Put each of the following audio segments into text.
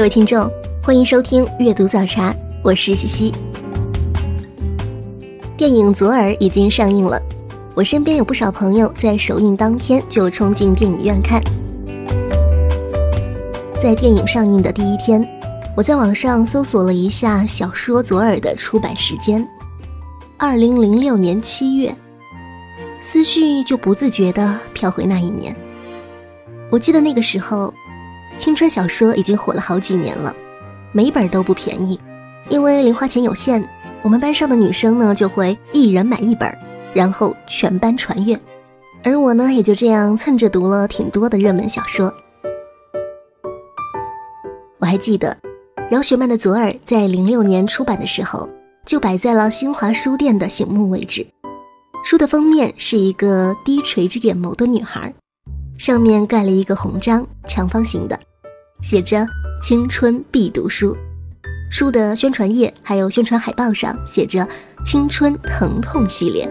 各位听众，欢迎收听阅读早茶，我是西西。电影《左耳》已经上映了，我身边有不少朋友在首映当天就冲进电影院看。在电影上映的第一天，我在网上搜索了一下小说《左耳》的出版时间，二零零六年七月，思绪就不自觉地飘回那一年。我记得那个时候。青春小说已经火了好几年了，每本都不便宜，因为零花钱有限，我们班上的女生呢就会一人买一本，然后全班传阅，而我呢也就这样蹭着读了挺多的热门小说。我还记得，饶雪漫的《左耳》在零六年出版的时候，就摆在了新华书店的醒目位置，书的封面是一个低垂着眼眸的女孩，上面盖了一个红章，长方形的。写着“青春必读书”，书的宣传页还有宣传海报上写着“青春疼痛系列”。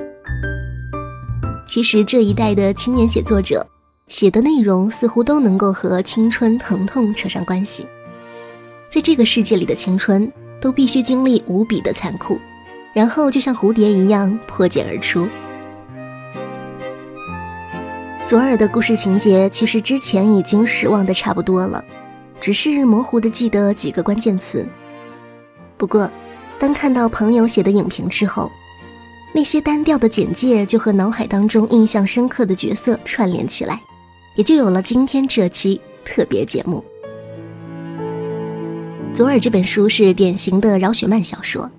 其实这一代的青年写作者写的内容似乎都能够和青春疼痛扯上关系。在这个世界里的青春都必须经历无比的残酷，然后就像蝴蝶一样破茧而出。左耳的故事情节其实之前已经失望的差不多了。只是模糊的记得几个关键词。不过，当看到朋友写的影评之后，那些单调的简介就和脑海当中印象深刻的角色串联起来，也就有了今天这期特别节目。《左耳》这本书是典型的饶雪漫小说，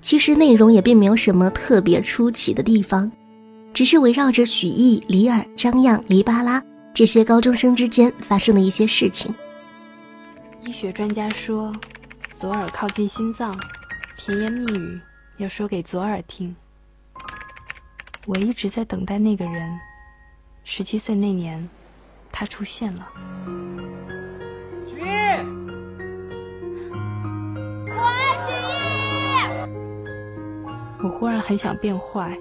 其实内容也并没有什么特别出奇的地方，只是围绕着许弋、李尔、张漾、黎巴拉这些高中生之间发生的一些事情。医学专家说，左耳靠近心脏，甜言蜜语要说给左耳听。我一直在等待那个人。十七岁那年，他出现了。许艺，我爱许艺。我忽然很想变坏。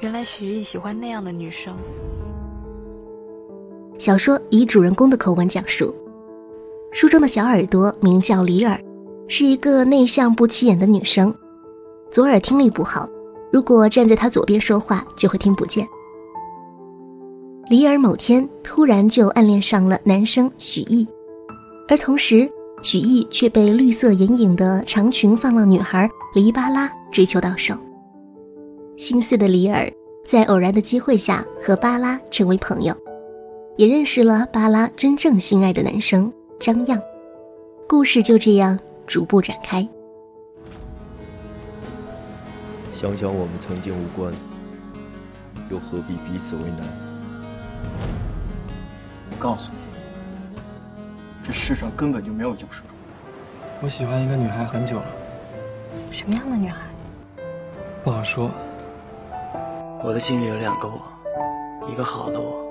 原来许艺喜欢那样的女生。小说以主人公的口吻讲述。书中的小耳朵名叫李尔，是一个内向不起眼的女生，左耳听力不好，如果站在她左边说话就会听不见。李尔某天突然就暗恋上了男生许艺，而同时许艺却被绿色眼影的长裙放浪女孩黎巴拉追求到手。心碎的李尔在偶然的机会下和巴拉成为朋友，也认识了巴拉真正心爱的男生。张漾，故事就这样逐步展开。想想我们曾经无关，又何必彼此为难？我告诉你，这世上根本就没有救世主。我喜欢一个女孩很久了。什么样的女孩？不好说。我的心里有两个我，一个好的我，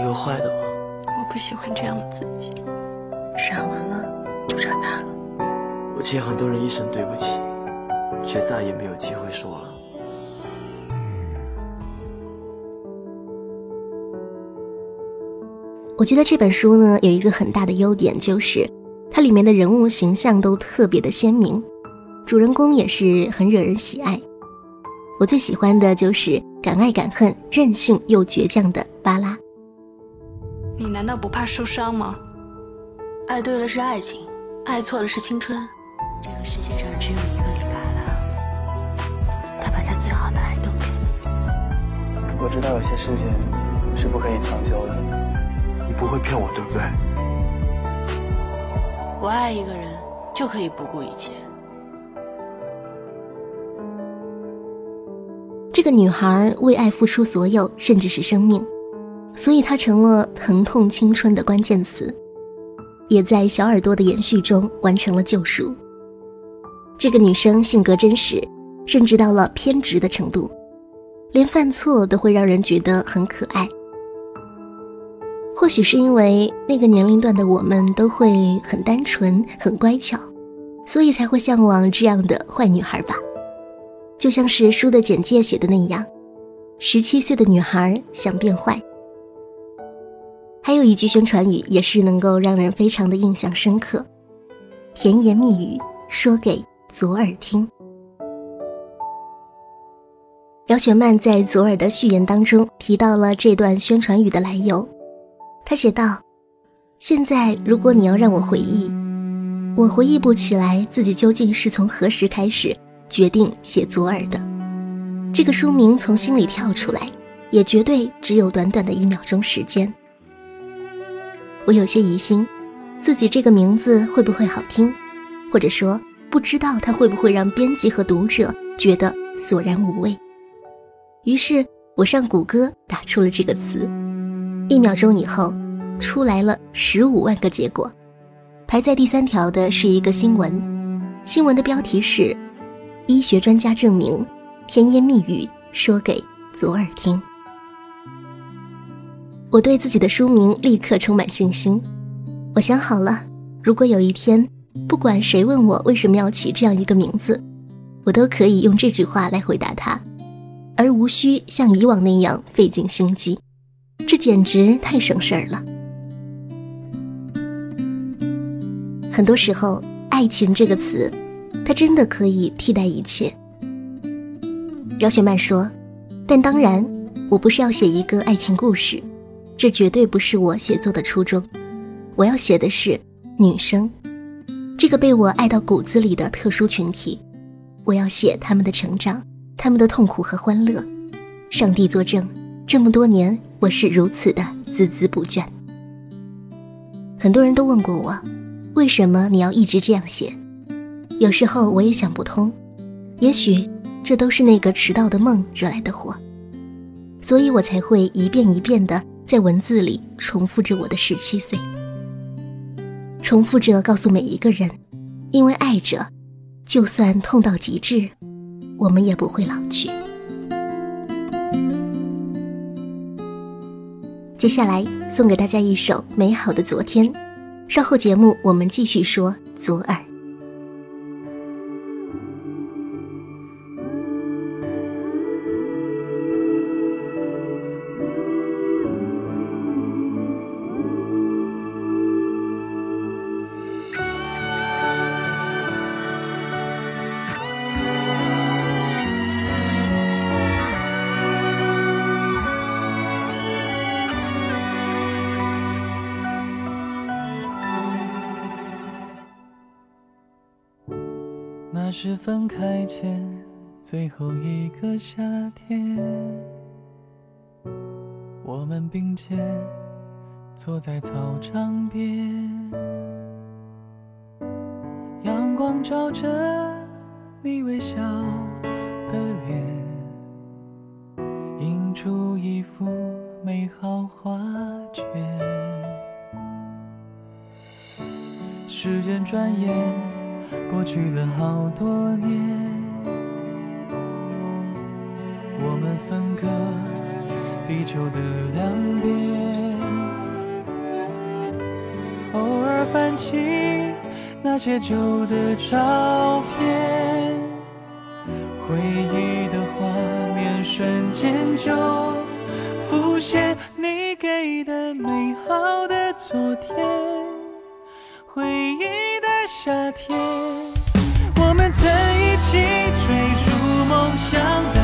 一个坏的我。我不喜欢这样的自己。傻完了就长大了。我欠很多人一声对不起，却再也没有机会说了。我觉得这本书呢有一个很大的优点，就是它里面的人物形象都特别的鲜明，主人公也是很惹人喜爱。我最喜欢的就是敢爱敢恨、任性又倔强的巴拉。你难道不怕受伤吗？爱对了是爱情，爱错了是青春。这个世界上只有一个黎巴拉，他把他最好的爱都给你。我知道有些事情是不可以强求的，你不会骗我，对不对？我爱一个人就可以不顾一切。这个女孩为爱付出所有，甚至是生命，所以她成了疼痛青春的关键词。也在小耳朵的延续中完成了救赎。这个女生性格真实，甚至到了偏执的程度，连犯错都会让人觉得很可爱。或许是因为那个年龄段的我们都会很单纯、很乖巧，所以才会向往这样的坏女孩吧。就像是书的简介写的那样，十七岁的女孩想变坏。还有一句宣传语也是能够让人非常的印象深刻，甜言蜜语说给左耳听。饶雪漫在左耳的序言当中提到了这段宣传语的来由，他写道：“现在如果你要让我回忆，我回忆不起来自己究竟是从何时开始决定写左耳的。这个书名从心里跳出来，也绝对只有短短的一秒钟时间。”我有些疑心，自己这个名字会不会好听，或者说不知道它会不会让编辑和读者觉得索然无味。于是我上谷歌打出了这个词，一秒钟以后，出来了十五万个结果，排在第三条的是一个新闻，新闻的标题是：医学专家证明，甜言蜜语说给左耳听。我对自己的书名立刻充满信心。我想好了，如果有一天，不管谁问我为什么要起这样一个名字，我都可以用这句话来回答他，而无需像以往那样费尽心机。这简直太省事儿了。很多时候，爱情这个词，它真的可以替代一切。饶雪漫说：“但当然，我不是要写一个爱情故事。”这绝对不是我写作的初衷，我要写的是女生，这个被我爱到骨子里的特殊群体。我要写他们的成长，他们的痛苦和欢乐。上帝作证，这么多年我是如此的孜孜不倦。很多人都问过我，为什么你要一直这样写？有时候我也想不通，也许这都是那个迟到的梦惹来的祸，所以我才会一遍一遍的。在文字里重复着我的十七岁，重复着告诉每一个人，因为爱着，就算痛到极致，我们也不会老去。接下来送给大家一首《美好的昨天》，稍后节目我们继续说左耳。分开前最后一个夏天，我们并肩坐在操场边，阳光照着你微笑的脸，映出一幅美好画卷。时间转眼。过去了好多年，我们分隔地球的两边，偶尔翻起那些旧的照片，回忆的画面瞬间就浮现，你给的美好的昨天，回忆的。夏天，曾一起追逐梦想的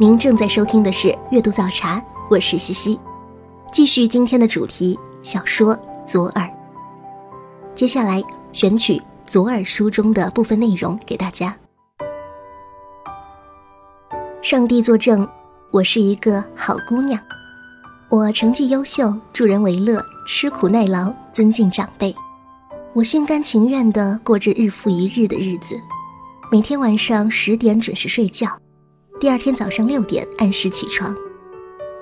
您正在收听的是《阅读早茶》，我是西西，继续今天的主题小说《左耳》。接下来选取《左耳》书中的部分内容给大家。上帝作证，我是一个好姑娘，我成绩优秀，助人为乐，吃苦耐劳，尊敬长辈，我心甘情愿地过着日复一日的日子，每天晚上十点准时睡觉。第二天早上六点按时起床，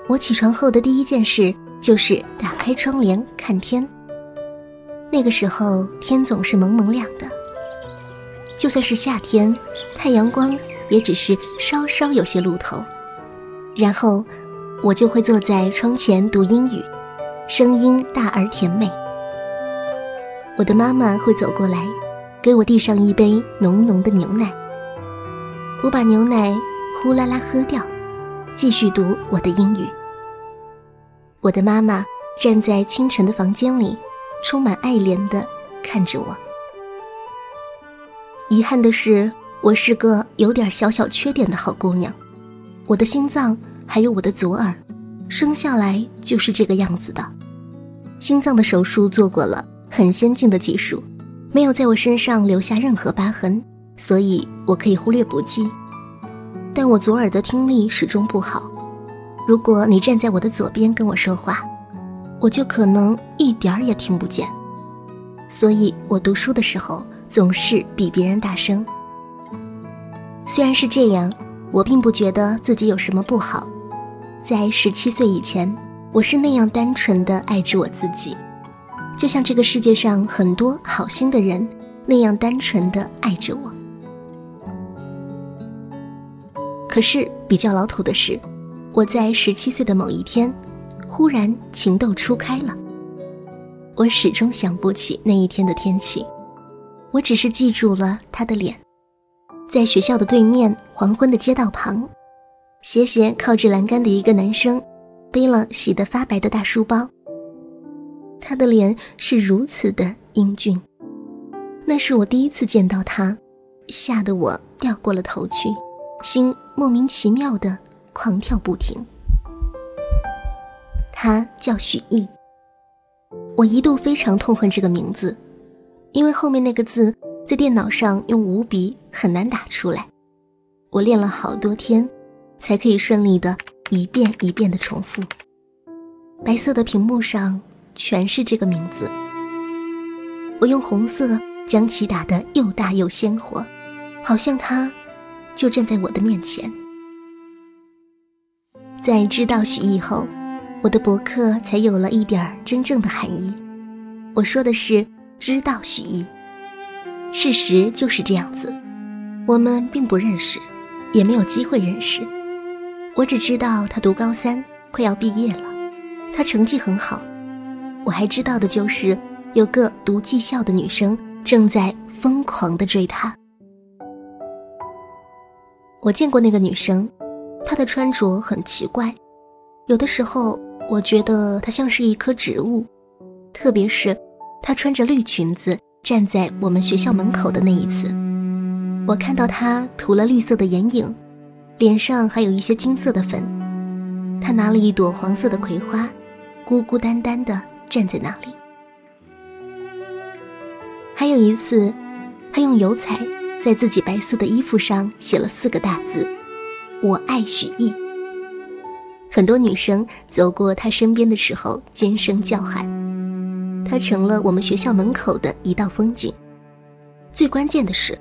我起床后的第一件事就是打开窗帘看天。那个时候天总是蒙蒙亮的，就算是夏天，太阳光也只是稍稍有些露头。然后我就会坐在窗前读英语，声音大而甜美。我的妈妈会走过来，给我递上一杯浓浓的牛奶，我把牛奶。呼啦啦喝掉，继续读我的英语。我的妈妈站在清晨的房间里，充满爱怜地看着我。遗憾的是，我是个有点小小缺点的好姑娘。我的心脏还有我的左耳，生下来就是这个样子的。心脏的手术做过了，很先进的技术，没有在我身上留下任何疤痕，所以我可以忽略不计。但我左耳的听力始终不好，如果你站在我的左边跟我说话，我就可能一点儿也听不见。所以我读书的时候总是比别人大声。虽然是这样，我并不觉得自己有什么不好。在十七岁以前，我是那样单纯的爱着我自己，就像这个世界上很多好心的人那样单纯的爱着我。可是比较老土的是，我在十七岁的某一天，忽然情窦初开了。我始终想不起那一天的天气，我只是记住了他的脸，在学校的对面黄昏的街道旁，斜斜靠着栏杆的一个男生，背了洗得发白的大书包。他的脸是如此的英俊，那是我第一次见到他，吓得我掉过了头去。心莫名其妙的狂跳不停。他叫许毅，我一度非常痛恨这个名字，因为后面那个字在电脑上用五笔很难打出来，我练了好多天，才可以顺利的一遍一遍的重复。白色的屏幕上全是这个名字，我用红色将其打得又大又鲜活，好像它就站在我的面前。在知道许艺后，我的博客才有了一点真正的含义。我说的是知道许艺，事实就是这样子。我们并不认识，也没有机会认识。我只知道他读高三，快要毕业了。他成绩很好，我还知道的就是有个读技校的女生正在疯狂的追他。我见过那个女生，她的穿着很奇怪，有的时候我觉得她像是一棵植物，特别是她穿着绿裙子站在我们学校门口的那一次，我看到她涂了绿色的眼影，脸上还有一些金色的粉，她拿了一朵黄色的葵花。孤孤单单的站在那里。还有一次，他用油彩在自己白色的衣服上写了四个大字：“我爱许艺。”很多女生走过他身边的时候，尖声叫喊。他成了我们学校门口的一道风景。最关键的是，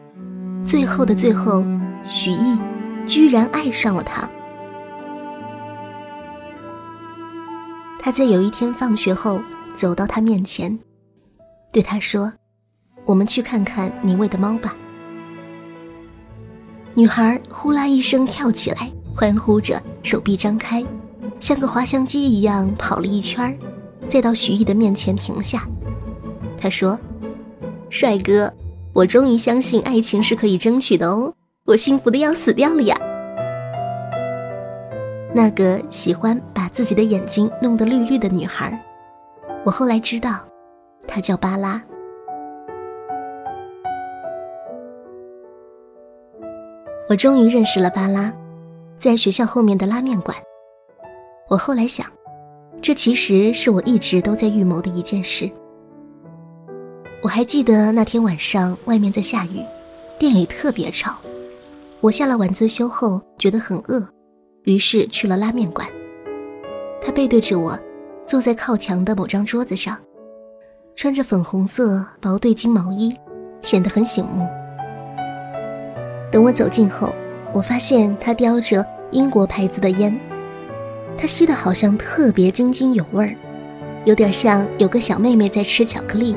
最后的最后，许艺居然爱上了他。他在有一天放学后走到他面前，对他说：“我们去看看你喂的猫吧。”女孩呼啦一声跳起来，欢呼着，手臂张开，像个滑翔机一样跑了一圈，再到徐艺的面前停下。他说：“帅哥，我终于相信爱情是可以争取的哦，我幸福的要死掉了呀！”那个喜欢把自己的眼睛弄得绿绿的女孩，我后来知道，她叫巴拉。我终于认识了巴拉，在学校后面的拉面馆。我后来想，这其实是我一直都在预谋的一件事。我还记得那天晚上外面在下雨，店里特别吵。我下了晚自修后觉得很饿。于是去了拉面馆。他背对着我，坐在靠墙的某张桌子上，穿着粉红色薄对襟毛衣，显得很醒目。等我走近后，我发现他叼着英国牌子的烟，他吸的好像特别津津有味儿，有点像有个小妹妹在吃巧克力。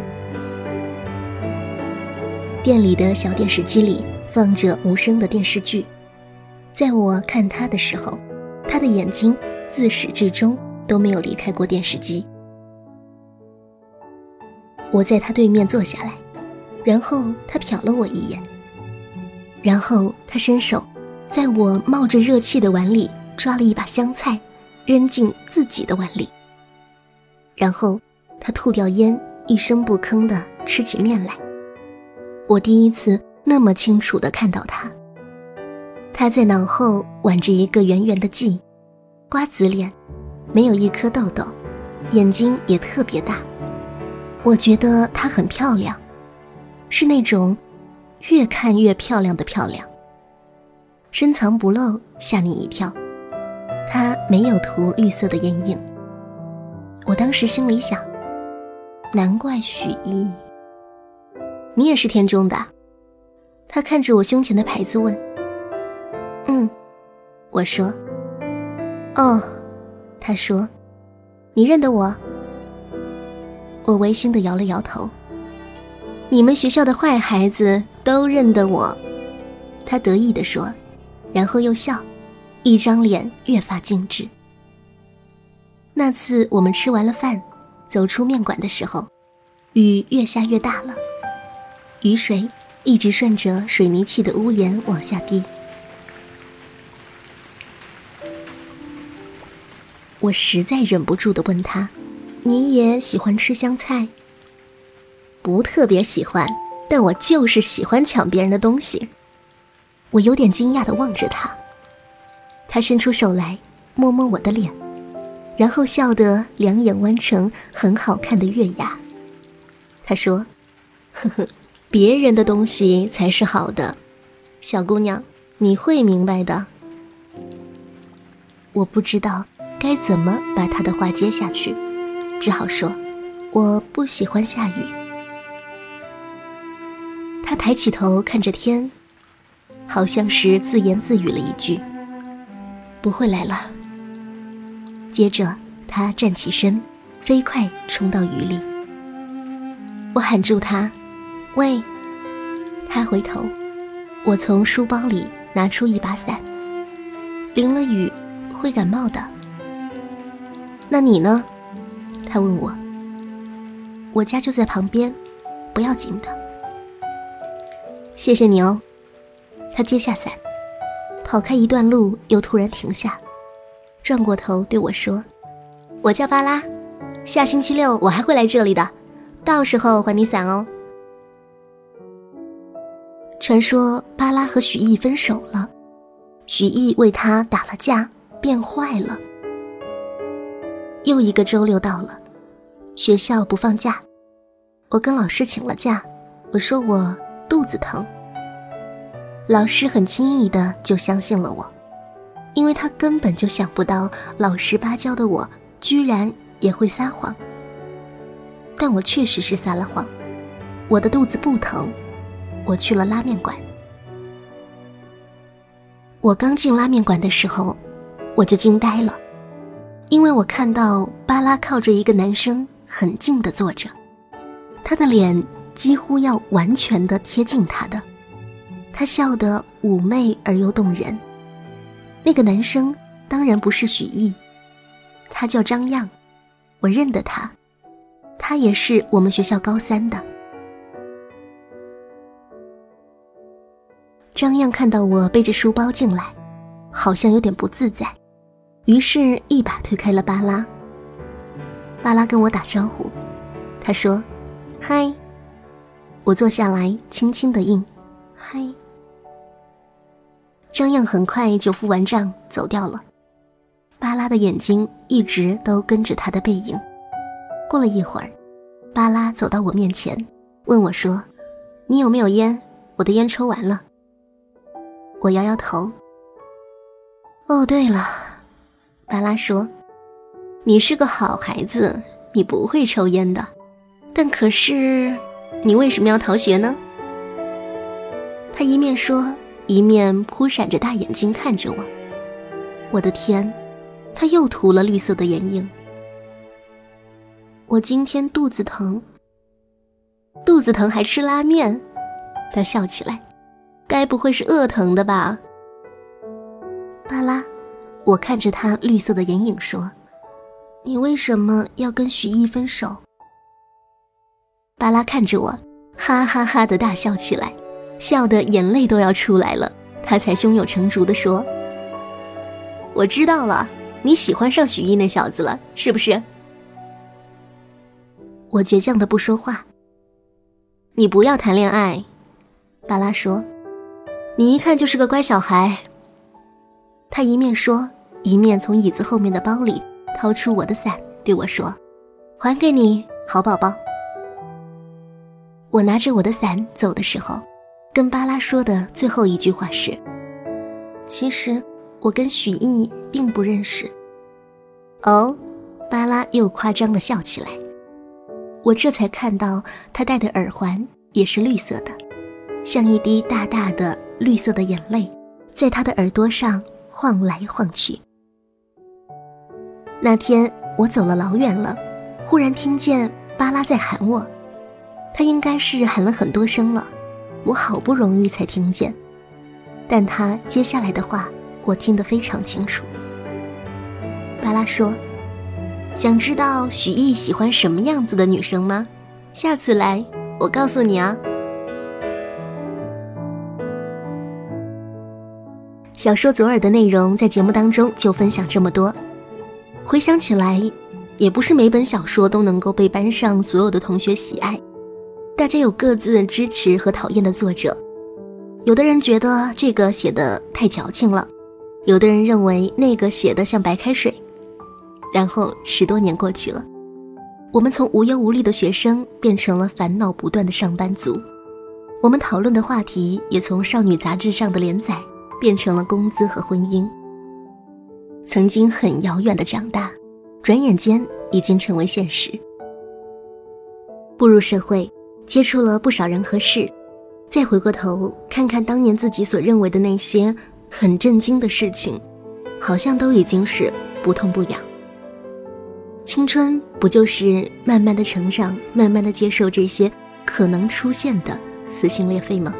店里的小电视机里放着无声的电视剧。在我看他的时候，他的眼睛自始至终都没有离开过电视机。我在他对面坐下来，然后他瞟了我一眼，然后他伸手在我冒着热气的碗里抓了一把香菜，扔进自己的碗里，然后他吐掉烟，一声不吭地吃起面来。我第一次那么清楚地看到他。他在脑后挽着一个圆圆的髻，瓜子脸，没有一颗痘痘，眼睛也特别大。我觉得她很漂亮，是那种越看越漂亮的漂亮。深藏不露，吓你一跳。她没有涂绿色的眼影。我当时心里想，难怪许一，你也是天中的。他看着我胸前的牌子问。嗯，我说。哦，他说，你认得我？我违心的摇了摇头。你们学校的坏孩子都认得我，他得意的说，然后又笑，一张脸越发精致。那次我们吃完了饭，走出面馆的时候，雨越下越大了，雨水一直顺着水泥砌的屋檐往下滴。我实在忍不住的问他：“你也喜欢吃香菜？”“不特别喜欢，但我就是喜欢抢别人的东西。”我有点惊讶的望着他，他伸出手来摸摸我的脸，然后笑得两眼弯成很好看的月牙。他说：“呵呵，别人的东西才是好的。小姑娘，你会明白的。我不知道该怎么把他的话接下去，只好说：“我不喜欢下雨。”抬起头看着天，好像是自言自语了一句：“不会来了。”接着他站起身，飞快冲到雨里。我喊住他：“喂！”他回头，我从书包里拿出一把伞。淋了雨会感冒的。那你呢？他问我。我家就在旁边，不要紧的。谢谢你哦。他接下伞，跑开一段路，又突然停下，转过头对我说：“我叫巴拉，下星期六我还会来这里的，到时候还你伞哦。”传说巴拉和许毅分手了，许毅为他打了架，变坏了。又一个周六到了，学校不放假，我跟老师请了假，我说我肚子疼。老师很轻易的就相信了我，因为他根本就想不到老实巴交的我居然也会撒谎。但我确实是撒了谎，我的肚子不疼。我去了拉面馆。我刚进拉面馆的时候，我就惊呆了，因为我看到巴拉靠着一个男生很近的坐着，他的脸几乎要完全的贴近他的，他笑得妩媚而又动人。那个男生当然不是许毅，他叫张漾，我认得他，他也是我们学校高三的。张漾看到我背着书包进来，好像有点不自在，于是一把推开了巴拉。巴拉跟我打招呼，他说：“嗨。”我坐下来，轻轻的应：“嗨。”张漾很快就付完账走掉了，巴拉的眼睛一直都跟着他的背影。过了一会儿，巴拉走到我面前，问我说：“你有没有烟？我的烟抽完了。”我摇摇头。哦，对了，巴拉说：“你是个好孩子，你不会抽烟的。但可是，你为什么要逃学呢？”他一面说，一面扑闪着大眼睛看着我。我的天，他又涂了绿色的眼影。我今天肚子疼，肚子疼还吃拉面，他笑起来。该不会是饿疼的吧？巴拉，我看着他绿色的眼影说：“你为什么要跟许毅分手？”巴拉看着我，哈哈哈的大笑起来，笑得眼泪都要出来了。他才胸有成竹的说：“我知道了，你喜欢上许毅那小子了，是不是？”我倔强的不说话。你不要谈恋爱，巴拉说。你一看就是个乖小孩。他一面说，一面从椅子后面的包里掏出我的伞，对我说：“还给你，好宝宝。”我拿着我的伞走的时候，跟巴拉说的最后一句话是：“其实我跟许毅并不认识。”哦，巴拉又夸张的笑起来。我这才看到他戴的耳环也是绿色的，像一滴大大的。绿色的眼泪，在他的耳朵上晃来晃去。那天我走了老远了，忽然听见巴拉在喊我，他应该是喊了很多声了，我好不容易才听见。但他接下来的话，我听得非常清楚。巴拉说：“想知道许毅喜欢什么样子的女生吗？下次来，我告诉你啊。”小说左耳的内容在节目当中就分享这么多。回想起来，也不是每本小说都能够被班上所有的同学喜爱，大家有各自支持和讨厌的作者。有的人觉得这个写的太矫情了，有的人认为那个写的像白开水。然后十多年过去了，我们从无忧无虑的学生变成了烦恼不断的上班族。我们讨论的话题也从少女杂志上的连载变成了工资和婚姻。曾经很遥远的长大，转眼间已经成为现实。步入社会，接触了不少人和事，再回过头看看当年自己所认为的那些很震惊的事情，好像都已经是不痛不痒。青春不就是慢慢的成长，慢慢的接受这些可能出现的？撕心裂肺吗？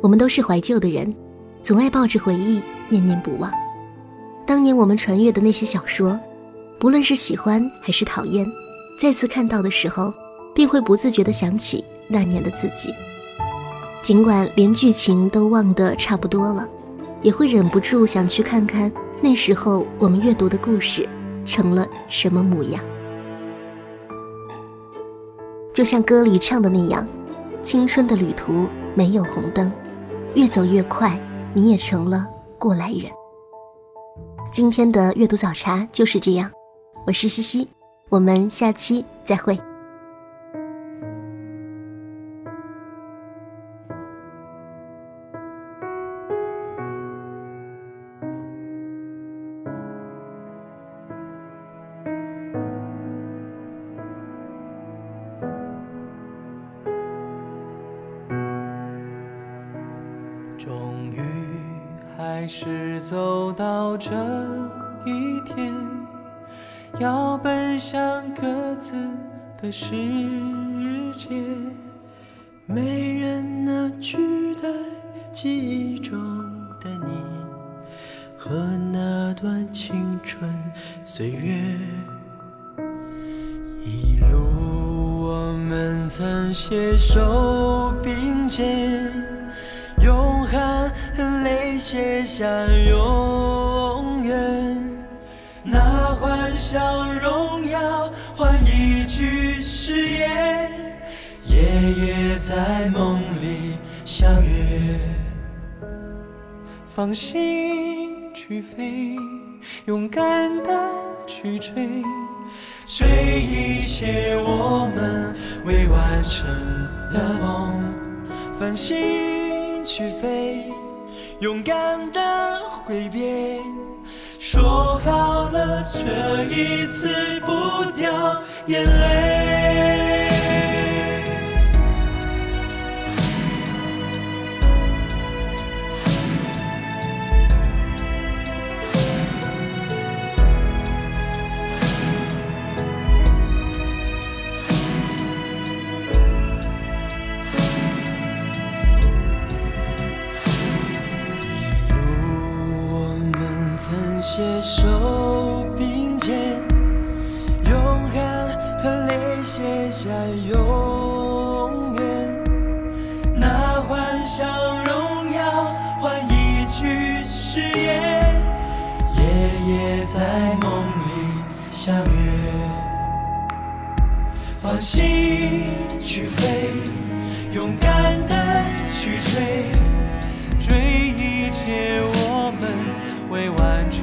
我们都是怀旧的人，总爱抱着回忆念念不忘。当年我们传阅的那些小说，不论是喜欢还是讨厌，再次看到的时候，便会不自觉地想起那年的自己。尽管连剧情都忘得差不多了，也会忍不住想去看看那时候我们阅读的故事成了什么模样。就像歌里唱的那样，青春的旅途没有红灯，越走越快，你也成了过来人。今天的阅读早茶就是这样，我是西西，我们下期再会。终于还是走到这一天，要奔向各自的世界。没人能取代记忆中的你和那段青春岁月。一路我们曾携手并肩。用汗和泪写下永那欢笑荣耀换一句誓言，夜夜在梦里相约。放心去飞，勇敢的去追，追一切我们未完成的梦。放心。去飞，勇敢的挥别，说好了这一次不掉眼泪。携手并肩，用汗和泪写下永远。那欢笑荣耀换一句誓言，夜夜在梦里相约。放心去飞，勇敢的去追，追一切我们未完成。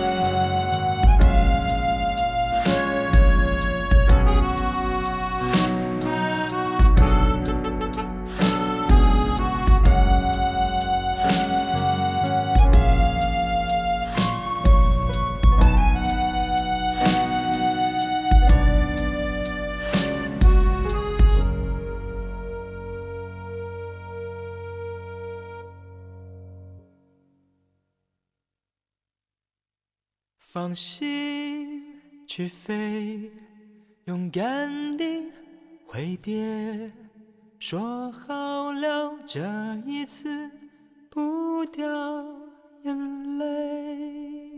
放心去飞，勇敢地挥别，说好了这一次不掉眼泪。